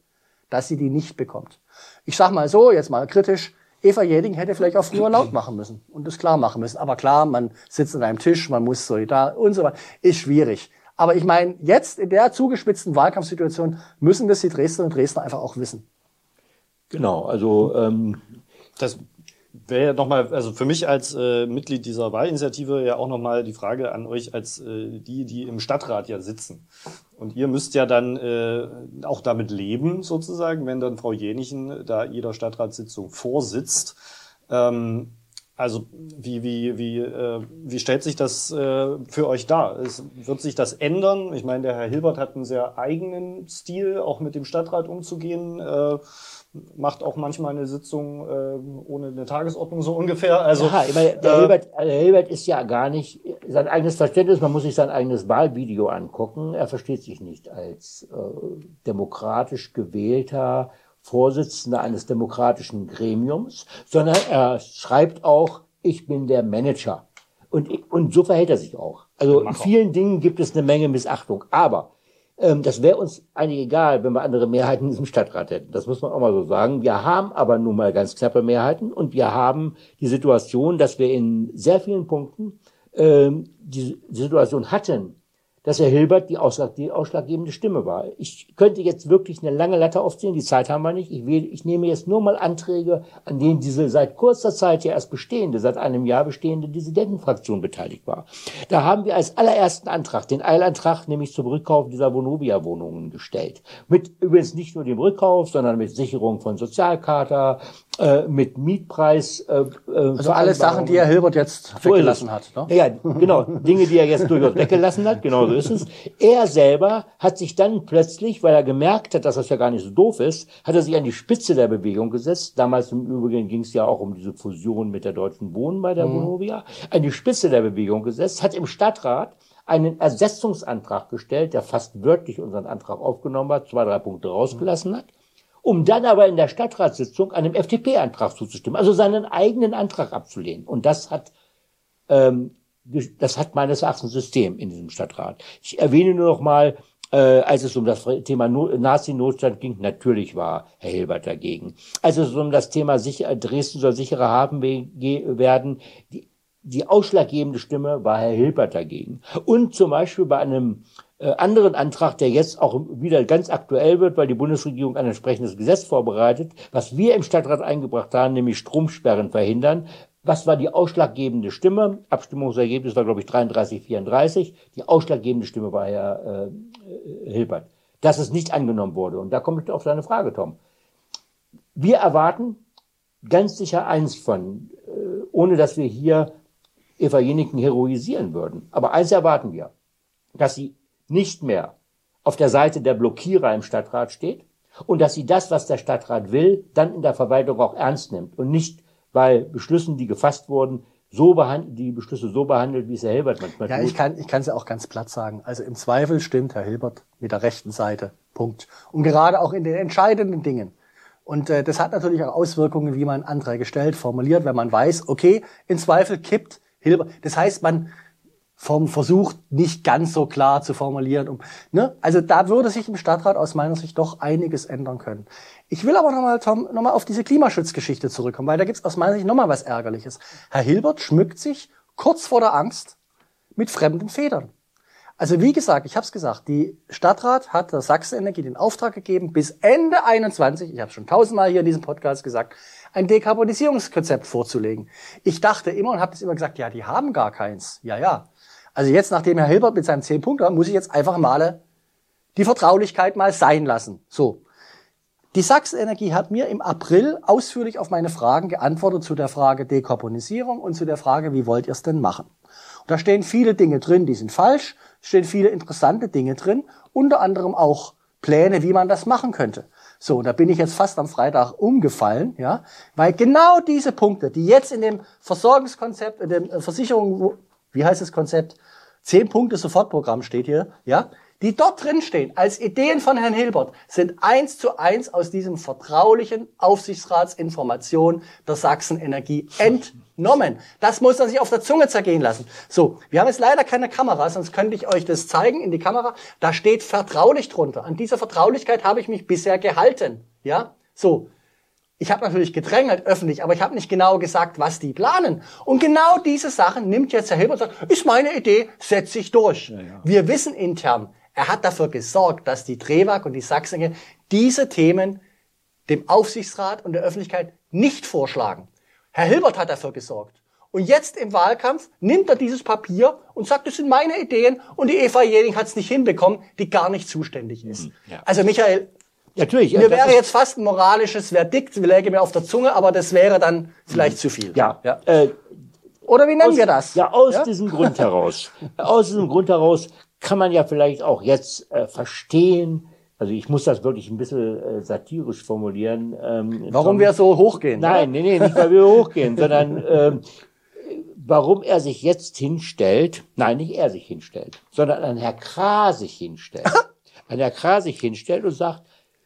dass sie die nicht bekommt. Ich sag mal so, jetzt mal kritisch, Eva Jeding hätte vielleicht auch früher laut machen müssen und das klar machen müssen. Aber klar, man sitzt an einem Tisch, man muss solidar und so weiter. Ist schwierig. Aber ich meine, jetzt in der zugespitzten Wahlkampfsituation müssen das die Dresdner und Dresdner einfach auch wissen. Genau, also ähm, das wäre ja nochmal, also für mich als äh, Mitglied dieser Wahlinitiative ja auch nochmal die Frage an euch als äh, die, die im Stadtrat ja sitzen. Und ihr müsst ja dann äh, auch damit leben, sozusagen, wenn dann Frau Jenichen da jeder Stadtratssitzung vorsitzt. Ähm, also wie, wie, wie, äh, wie stellt sich das äh, für euch dar? Es, wird sich das ändern? Ich meine, der Herr Hilbert hat einen sehr eigenen Stil, auch mit dem Stadtrat umzugehen. Äh, macht auch manchmal eine Sitzung äh, ohne eine Tagesordnung so ungefähr. Also ja, meine, der, äh, Hilbert, der Hilbert ist ja gar nicht sein eigenes Verständnis. Man muss sich sein eigenes Wahlvideo angucken. Er versteht sich nicht als äh, demokratisch gewählter Vorsitzender eines demokratischen Gremiums, sondern er schreibt auch: Ich bin der Manager. Und, und so verhält er sich auch. Also in vielen Dingen gibt es eine Menge Missachtung. Aber das wäre uns eigentlich egal, wenn wir andere Mehrheiten in diesem Stadtrat hätten. Das muss man auch mal so sagen. Wir haben aber nun mal ganz knappe Mehrheiten und wir haben die Situation, dass wir in sehr vielen Punkten ähm, die Situation hatten, dass Herr Hilbert die, ausschlag, die ausschlaggebende Stimme war. Ich könnte jetzt wirklich eine lange Latte aufziehen, die Zeit haben wir nicht. Ich, will, ich nehme jetzt nur mal Anträge, an denen diese seit kurzer Zeit ja erst bestehende, seit einem Jahr bestehende Dissidentenfraktion beteiligt war. Da haben wir als allerersten Antrag den Eilantrag, nämlich zum Rückkauf dieser Vonovia-Wohnungen gestellt. Mit übrigens nicht nur dem Rückkauf, sondern mit Sicherung von Sozialkarte, äh, mit Mietpreis. Äh, also alle Sachen, die Herr Hilbert jetzt weggelassen hat. Ne? Ja, genau. Dinge, die er jetzt durchaus weggelassen hat, genau so ist es. Er selber hat sich dann plötzlich, weil er gemerkt hat, dass das ja gar nicht so doof ist, hat er sich an die Spitze der Bewegung gesetzt. Damals im Übrigen ging es ja auch um diese Fusion mit der Deutschen Wohnen bei der mhm. Vonovia. An die Spitze der Bewegung gesetzt, hat im Stadtrat einen Ersetzungsantrag gestellt, der fast wörtlich unseren Antrag aufgenommen hat, zwei, drei Punkte rausgelassen hat um dann aber in der Stadtratssitzung einem FDP-Antrag zuzustimmen, also seinen eigenen Antrag abzulehnen. Und das hat, ähm, das hat meines Erachtens System in diesem Stadtrat. Ich erwähne nur noch mal, äh, als es um das Thema no Nazi-Notstand ging, natürlich war Herr Hilbert dagegen. Als es um das Thema sicher, Dresden soll sicherer haben werden, die, die ausschlaggebende Stimme war Herr Hilbert dagegen. Und zum Beispiel bei einem anderen Antrag, der jetzt auch wieder ganz aktuell wird, weil die Bundesregierung ein entsprechendes Gesetz vorbereitet, was wir im Stadtrat eingebracht haben, nämlich Stromsperren verhindern. Was war die ausschlaggebende Stimme? Abstimmungsergebnis war, glaube ich, 33, 34. Die ausschlaggebende Stimme war Herr äh, Hilbert. Dass es nicht angenommen wurde. Und da komme ich auf deine Frage, Tom. Wir erwarten ganz sicher eins von, äh, ohne dass wir hier Eva Jeniken heroisieren würden. Aber eins erwarten wir, dass sie nicht mehr auf der Seite der Blockierer im Stadtrat steht und dass sie das, was der Stadtrat will, dann in der Verwaltung auch ernst nimmt und nicht bei Beschlüssen, die gefasst wurden, so behandelt, die Beschlüsse so behandelt, wie es Herr Hilbert manchmal ja, tut. Ja, ich kann, ich kann es ja auch ganz platt sagen. Also im Zweifel stimmt Herr Hilbert mit der rechten Seite. Punkt. Und gerade auch in den entscheidenden Dingen. Und äh, das hat natürlich auch Auswirkungen, wie man Anträge stellt, formuliert, wenn man weiß, okay, im Zweifel kippt Hilbert. Das heißt, man, vom versucht, nicht ganz so klar zu formulieren. Um, ne? Also da würde sich im Stadtrat aus meiner Sicht doch einiges ändern können. Ich will aber nochmal, Tom, nochmal auf diese Klimaschutzgeschichte zurückkommen, weil da gibt's aus meiner Sicht nochmal was Ärgerliches. Herr Hilbert schmückt sich kurz vor der Angst mit fremden Federn. Also wie gesagt, ich habe es gesagt, die Stadtrat hat der Sachsenenergie den Auftrag gegeben, bis Ende 21, ich habe schon tausendmal hier in diesem Podcast gesagt, ein Dekarbonisierungskonzept vorzulegen. Ich dachte immer und habe das immer gesagt, ja, die haben gar keins. Ja, ja. Also jetzt, nachdem Herr Hilbert mit seinem 10 Punkten, muss ich jetzt einfach mal die Vertraulichkeit mal sein lassen. So. Die Sachsenergie hat mir im April ausführlich auf meine Fragen geantwortet zu der Frage Dekarbonisierung und zu der Frage, wie wollt ihr es denn machen? Und da stehen viele Dinge drin, die sind falsch, stehen viele interessante Dinge drin, unter anderem auch Pläne, wie man das machen könnte. So, und da bin ich jetzt fast am Freitag umgefallen, ja, weil genau diese Punkte, die jetzt in dem Versorgungskonzept, in dem Versicherung, wie heißt das Konzept? Zehn Punkte Sofortprogramm steht hier, ja? Die dort drin stehen als Ideen von Herrn Hilbert sind eins zu eins aus diesem vertraulichen Aufsichtsratsinformation der Sachsen Energie entnommen. Das muss man sich auf der Zunge zergehen lassen. So, wir haben jetzt leider keine Kamera, sonst könnte ich euch das zeigen in die Kamera. Da steht vertraulich drunter. An dieser Vertraulichkeit habe ich mich bisher gehalten. Ja, so. Ich habe natürlich gedrängelt öffentlich, aber ich habe nicht genau gesagt, was die planen. Und genau diese Sachen nimmt jetzt Herr Hilbert und sagt, ist meine Idee, setze ich durch. Ja, ja. Wir wissen intern, er hat dafür gesorgt, dass die Drewag und die Sachsen diese Themen dem Aufsichtsrat und der Öffentlichkeit nicht vorschlagen. Herr Hilbert hat dafür gesorgt. Und jetzt im Wahlkampf nimmt er dieses Papier und sagt, das sind meine Ideen und die Eva Jening hat es nicht hinbekommen, die gar nicht zuständig ist. Mhm, ja. Also Michael, Natürlich. Mir wäre jetzt fast ein moralisches Verdikt, läge mir auf der Zunge, aber das wäre dann vielleicht zu viel. Ja. ja. Äh, Oder wie nennen aus, wir das? Ja, aus ja? diesem Grund heraus. aus diesem Grund heraus kann man ja vielleicht auch jetzt äh, verstehen, also ich muss das wirklich ein bisschen äh, satirisch formulieren. Ähm, warum wir so hochgehen? Nein, nee, nee, nicht weil wir hochgehen, sondern ähm, warum er sich jetzt hinstellt, nein, nicht er sich hinstellt, sondern ein Herr Kra sich hinstellt. ein Herr Kra sich hinstellt und sagt,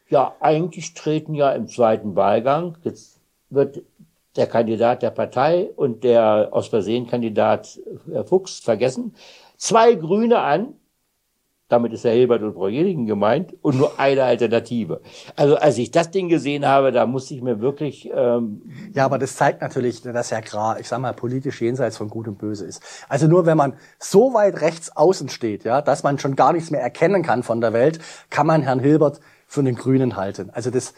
ja, eigentlich treten ja im zweiten Wahlgang, jetzt wird der Kandidat der Partei und der aus Versehen Kandidat Herr Fuchs vergessen, zwei Grüne an, Damit ist Herr Hilbert und Frau Jenigen gemeint und nur eine Alternative. Also als ich das Ding gesehen habe, da musste ich mir wirklich. Ähm, ja, aber das zeigt natürlich, dass Herr Gra, ich sag mal, politisch jenseits von Gut und Böse ist. Also nur wenn man so weit rechts außen steht, ja, dass man schon gar nichts mehr erkennen kann von der Welt, kann man Herrn Hilbert für den Grünen halten. Also das,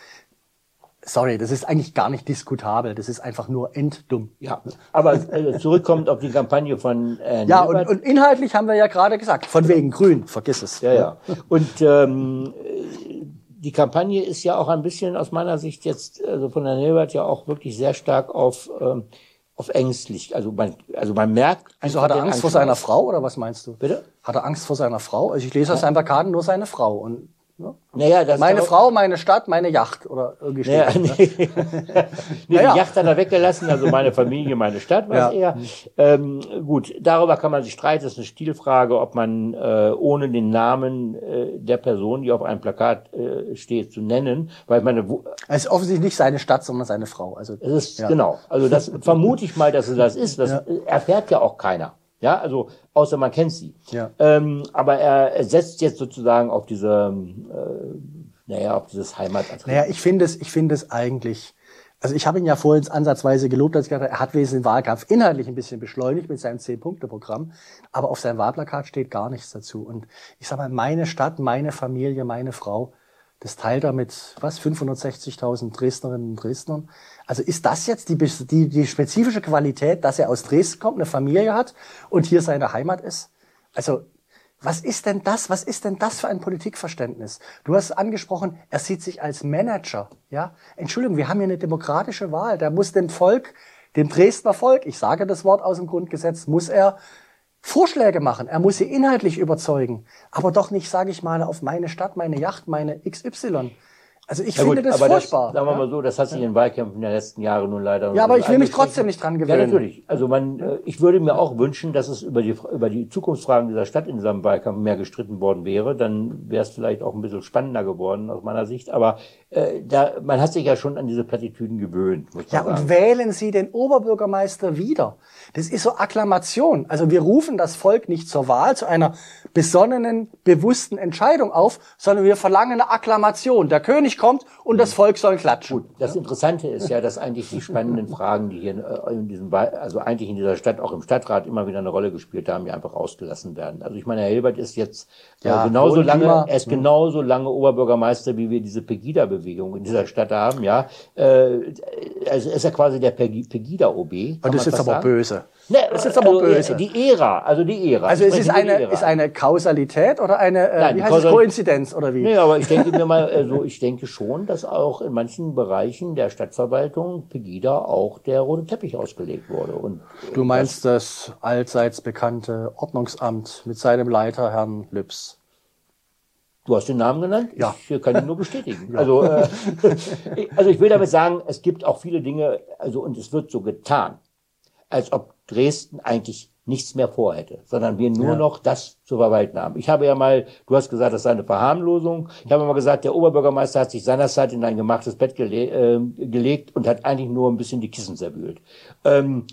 sorry, das ist eigentlich gar nicht diskutabel. Das ist einfach nur enddumm. Ja, aber äh, zurückkommt auf die Kampagne von äh, Ja, und, und, inhaltlich haben wir ja gerade gesagt, von wegen Grün, vergiss es. Ja, ja. Und ähm, die Kampagne ist ja auch ein bisschen aus meiner Sicht jetzt, also von Herrn Hilbert ja auch wirklich sehr stark auf ähm, auf ängstlich. Also man, also man merkt. Also hat er Angst vor seiner Frau oder was meinst du? Bitte? Hat er Angst vor seiner Frau? Also ich lese aus seinen Plakaten nur seine Frau und? Naja, das meine Frau, meine Stadt, meine Yacht oder irgendwie naja, nee. nee, naja. Die Yacht hat er weggelassen, also meine Familie, meine Stadt war ja. eher. Ähm, gut, darüber kann man sich streiten, das ist eine Stilfrage, ob man äh, ohne den Namen äh, der Person, die auf einem Plakat äh, steht, zu nennen, weil meine... Es ist offensichtlich nicht seine Stadt, sondern seine Frau. Also, es ist, ja. genau, also das vermute ich mal, dass es das ist, das erfährt ja auch keiner. Ja, also außer man kennt sie. Ja. Ähm, aber er, er setzt jetzt sozusagen auf diese, äh, naja, auf dieses Heimatattribut. Naja, ich finde es, ich finde es eigentlich. Also ich habe ihn ja vorhin ansatzweise gelobt, als ich gesagt habe, er hat wesentlich den Wahlkampf inhaltlich ein bisschen beschleunigt mit seinem Zehn-Punkte-Programm, aber auf seinem Wahlplakat steht gar nichts dazu. Und ich sage mal, meine Stadt, meine Familie, meine Frau, das teilt er mit, was, 560.000 Dresdnerinnen und Dresdnern. Also ist das jetzt die, die, die spezifische Qualität, dass er aus Dresden kommt, eine Familie hat und hier seine Heimat ist? Also was ist denn das? Was ist denn das für ein Politikverständnis? Du hast angesprochen, er sieht sich als Manager. Ja, Entschuldigung, wir haben hier eine demokratische Wahl. Der muss dem Volk, dem Dresdner Volk, ich sage das Wort aus dem Grundgesetz, muss er Vorschläge machen. Er muss sie inhaltlich überzeugen, aber doch nicht, sage ich mal, auf meine Stadt, meine Yacht, meine XY. Also ich ja finde gut, das aber furchtbar. Das, sagen wir mal so, das hat sich in den Wahlkämpfen der letzten Jahre nun leider. Ja, aber ich will mich trotzdem nicht dran gewöhnen. Ja, natürlich. Also man, äh, ich würde mir auch wünschen, dass es über die über die Zukunftsfragen dieser Stadt in diesem Wahlkampf mehr gestritten worden wäre. Dann wäre es vielleicht auch ein bisschen spannender geworden aus meiner Sicht. Aber äh, da, man hat sich ja schon an diese Plattitüden gewöhnt. Muss ja, sagen. und wählen Sie den Oberbürgermeister wieder. Das ist so Akklamation. Also wir rufen das Volk nicht zur Wahl, zu einer besonnenen, bewussten Entscheidung auf, sondern wir verlangen eine Akklamation. Der König kommt und das Volk soll klatschen. Gut, das Interessante ist ja, dass eigentlich die spannenden Fragen, die hier äh, in diesem, also eigentlich in dieser Stadt, auch im Stadtrat immer wieder eine Rolle gespielt haben, ja einfach ausgelassen werden. Also ich meine, Herr Hilbert ist jetzt ja, genauso lange, er ist genauso lange Oberbürgermeister, wie wir diese Pegida-Bewegung in dieser Stadt haben, ja. Äh, also ist ja quasi der Pegida-OB. Das ist jetzt aber sagen? böse. Ne, das ist aber also, böse. Die Ära, also die Ära. Also es ist eine, ist eine Kausalität oder eine, äh, Nein, wie heißt Kausal es, Koinzidenz oder wie? Nee, aber ich denke mir mal, also ich denke schon, dass auch in manchen Bereichen der Stadtverwaltung Pegida auch der rote Teppich ausgelegt wurde. Und du meinst das, das allseits bekannte Ordnungsamt mit seinem Leiter Herrn Lübs? Du hast den Namen genannt? Ja. Ich kann ihn nur bestätigen. ja. Also, äh, also ich will damit sagen, es gibt auch viele Dinge, also und es wird so getan, als ob Dresden eigentlich nichts mehr vorhätte, sondern wir nur ja. noch das zu verwalten haben. Ich habe ja mal, du hast gesagt, das sei eine Verharmlosung. Ich habe mal gesagt, der Oberbürgermeister hat sich seinerzeit in ein gemachtes Bett gele äh, gelegt und hat eigentlich nur ein bisschen die Kissen zerwühlt. Ähm,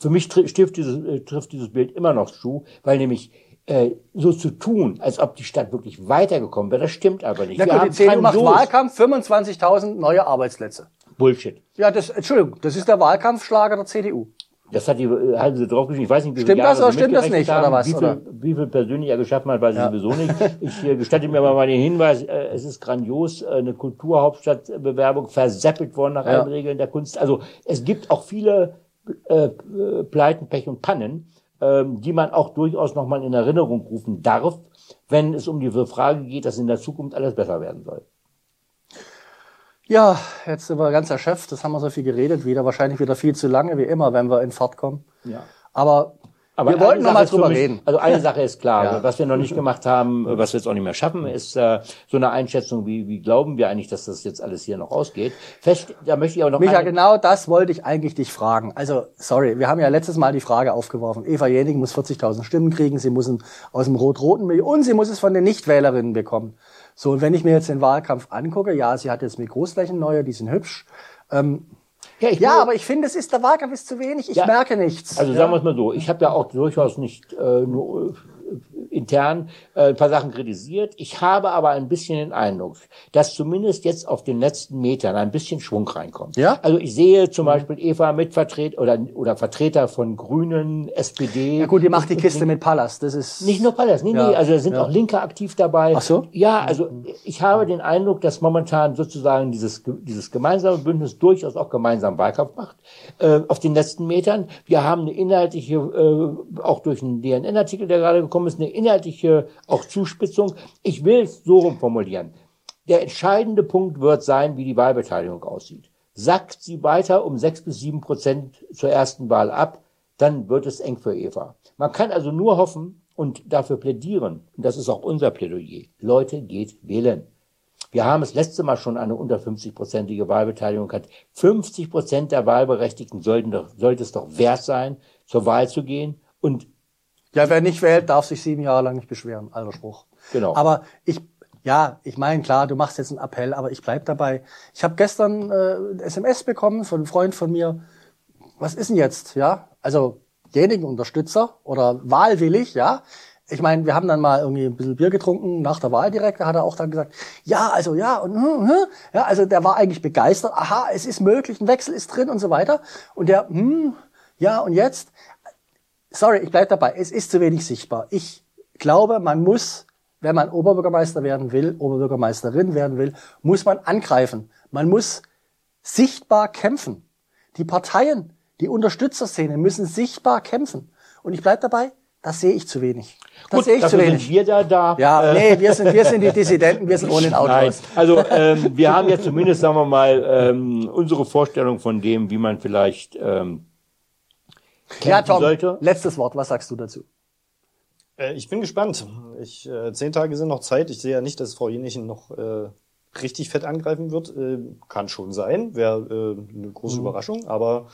für mich trifft dieses, äh, trifft dieses Bild immer noch zu, weil nämlich äh, so zu tun, als ob die Stadt wirklich weitergekommen wäre, das stimmt aber nicht. Na gut, die CDU macht Wahlkampf, 25.000 neue Arbeitsplätze. Bullshit. Ja, das, Entschuldigung, das ist der Wahlkampfschlager der CDU. Das hat die, äh, haben sie draufgeschrieben. Ich weiß nicht, wie Stimmt das oder stimmt das nicht, haben, oder was? Wie viel, oder? wie viel persönlich er geschaffen hat, weiß ich ja. sowieso nicht. Ich äh, gestatte mir aber mal den Hinweis, äh, es ist grandios, äh, eine Kulturhauptstadtbewerbung verseppelt worden nach ja. allen Regeln der Kunst. Also es gibt auch viele äh, Pleiten, Pech und Pannen, äh, die man auch durchaus nochmal in Erinnerung rufen darf, wenn es um die Frage geht, dass in der Zukunft alles besser werden soll. Ja, jetzt sind wir ganz erschöpft. Das haben wir so viel geredet wieder. Wahrscheinlich wieder viel zu lange, wie immer, wenn wir in Fahrt kommen. Ja. Aber, Aber wir wollten noch mal drüber mich, reden. Also eine Sache ist klar. ja. Was wir noch nicht gemacht haben, was wir jetzt auch nicht mehr schaffen, ist äh, so eine Einschätzung, wie, wie glauben wir eigentlich, dass das jetzt alles hier noch ausgeht. Fest, da möchte ich auch noch Micha, genau das wollte ich eigentlich dich fragen. Also, sorry, wir haben ja letztes Mal die Frage aufgeworfen. Eva Jenig muss 40.000 Stimmen kriegen. Sie muss aus dem rot-roten Milieu und sie muss es von den Nichtwählerinnen bekommen. So, und wenn ich mir jetzt den Wahlkampf angucke, ja, sie hat jetzt mit Großflächen neue, die sind hübsch. Ähm, ja, ja aber ich finde, es ist der Wahlkampf ist zu wenig. Ich ja, merke nichts. Also sagen wir es mal so. Ich habe ja auch durchaus nicht äh, nur intern äh, ein paar Sachen kritisiert. Ich habe aber ein bisschen den Eindruck, dass zumindest jetzt auf den letzten Metern ein bisschen Schwung reinkommt. Ja? Also ich sehe zum Beispiel Eva Mitvertreter oder, oder Vertreter von Grünen, SPD. Ja gut, ihr macht die Kiste mit Palast. Das ist Nicht nur Pallas, nee, Ja, nee, also da sind ja. auch Linke aktiv dabei. Ach so? Ja, also ich habe den Eindruck, dass momentan sozusagen dieses, dieses gemeinsame Bündnis durchaus auch gemeinsam Wahlkampf macht, äh, auf den letzten Metern. Wir haben eine inhaltliche, äh, auch durch einen DNN-Artikel, der gerade gekommen ist, eine inhaltliche auch Zuspitzung. Ich will es so formulieren. Der entscheidende Punkt wird sein, wie die Wahlbeteiligung aussieht. Sackt sie weiter um sechs bis sieben Prozent zur ersten Wahl ab, dann wird es eng für Eva. Man kann also nur hoffen und dafür plädieren, und das ist auch unser Plädoyer, Leute, geht wählen. Wir haben es letzte Mal schon eine unter 50-prozentige Wahlbeteiligung gehabt. 50 Prozent der Wahlberechtigten sollten doch, sollte es doch wert sein, zur Wahl zu gehen. Und Ja, wer nicht wählt, darf sich sieben Jahre lang nicht beschweren. Alter Spruch. Genau. Aber ich, ja, ich meine, klar, du machst jetzt einen Appell, aber ich bleib dabei. Ich habe gestern äh, SMS bekommen von einem Freund von mir. Was ist denn jetzt, ja? Also jenigen Unterstützer oder wahlwillig, ja? Ich meine, wir haben dann mal irgendwie ein bisschen Bier getrunken nach der Wahl direkt. Da hat er auch dann gesagt, ja, also ja und hm, hm. ja, also der war eigentlich begeistert. Aha, es ist möglich, ein Wechsel ist drin und so weiter. Und der, hm, ja und jetzt, sorry, ich bleib dabei. Es ist zu wenig sichtbar. Ich glaube, man muss, wenn man Oberbürgermeister werden will, Oberbürgermeisterin werden will, muss man angreifen. Man muss sichtbar kämpfen. Die Parteien, die Unterstützerszene müssen sichtbar kämpfen. Und ich bleib dabei, das sehe ich zu wenig. Das gut, sehe ich zu wenig. sind wir da da. ja, Äh, nee, wir sind, wir sind die Dissidenten, wir sind ohne den Autos. also ähm, wir haben jetzt zumindest, sagen wir mal, ähm, unsere Vorstellung von dem, wie man vielleicht ähm, Ja, Tom, sollte. letztes Wort, was sagst du dazu? Äh, ich bin gespannt. Ich, äh, zehn Tage sind noch Zeit. Ich sehe ja nicht, dass Frau Jenichen noch äh, richtig fett angreifen wird. Äh, kann schon sein, wäre äh, eine große Überraschung. Aber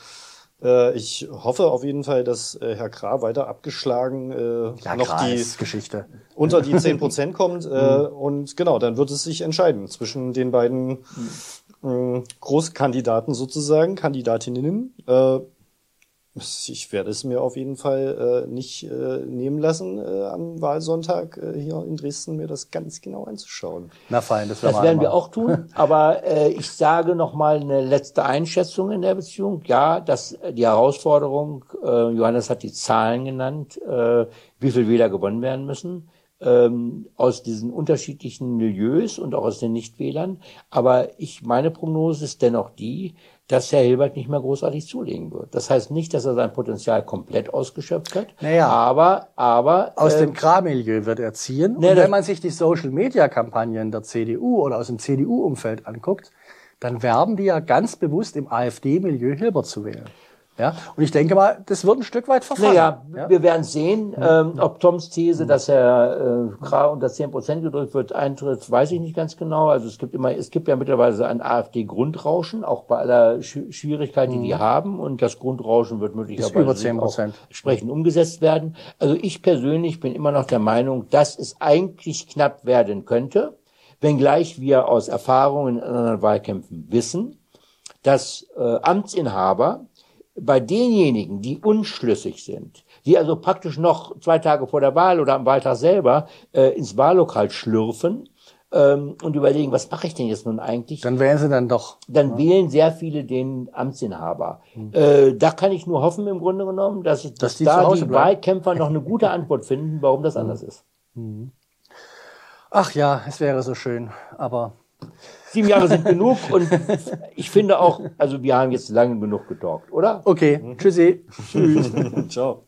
äh, ich hoffe auf jeden Fall, dass äh, Herr Krah weiter abgeschlagen äh, Ja, noch die Geschichte. unter die 10 Prozent kommt. Äh, und genau, dann wird es sich entscheiden zwischen den beiden äh, Großkandidaten sozusagen, Kandidatinnen. Äh, ich werde es mir auf jeden Fall äh, nicht äh, nehmen lassen, äh, am Wahlsonntag äh, hier in Dresden mir das ganz genau anzuschauen. Na fein, das, Das werden wir auch tun. Aber äh, ich sage noch mal eine letzte Einschätzung in der Beziehung. Ja, dass äh, die Herausforderung, äh, Johannes hat die Zahlen genannt, äh, wie viel Wähler gewonnen werden müssen ähm, aus diesen unterschiedlichen Milieus und auch aus den Nichtwählern. Aber ich meine Prognose ist dennoch die, dass Herr Hilbert nicht mehr großartig zulegen wird. Das heißt nicht, dass er sein Potenzial komplett ausgeschöpft hat. Naja. aber aber Aus äh, dem Kra-Milieu wird er ziehen. Nee, und wenn man sich die Social-Media-Kampagnen der CDU oder aus dem CDU-Umfeld anguckt, dann werben die ja ganz bewusst im AfD-Milieu Hilbert zu wählen. Ja? Und ich denke mal, das wird ein Stück weit verfallen. Naja, ja? wir werden sehen, ähm, ob Toms These, dass er äh, gerade unter 10 Prozent gedrückt wird, eintritt, weiß ich nicht ganz genau. Also es gibt immer, es gibt ja mittlerweile ein AfD-Grundrauschen, auch bei aller Sch Schwierigkeit, die die haben. Und das Grundrauschen wird möglicherweise Mhm. über sich 10%. auch entsprechend umgesetzt werden. Also ich persönlich bin immer noch der Meinung, dass es eigentlich knapp werden könnte, wenngleich wir aus Erfahrungen in anderen Wahlkämpfen wissen, dass äh, Amtsinhaber bei denjenigen, die unschlüssig sind, die also praktisch noch zwei Tage vor der Wahl oder am Wahltag selber äh, ins Wahllokal schlürfen ähm, und überlegen, was mache ich denn jetzt nun eigentlich, Dann wählen sie dann doch. dann wählen sehr viele den Amtsinhaber. Äh, da kann ich nur hoffen im Grunde genommen, dass, dass, die zu da die. Wahlkämpfer noch eine gute Antwort finden, warum das anders ist. Ach ja, es wäre so schön. Aber Sieben Jahre sind genug und ich finde auch, also wir haben jetzt lange genug getalkt, oder? okay, tschüssi. Ciao.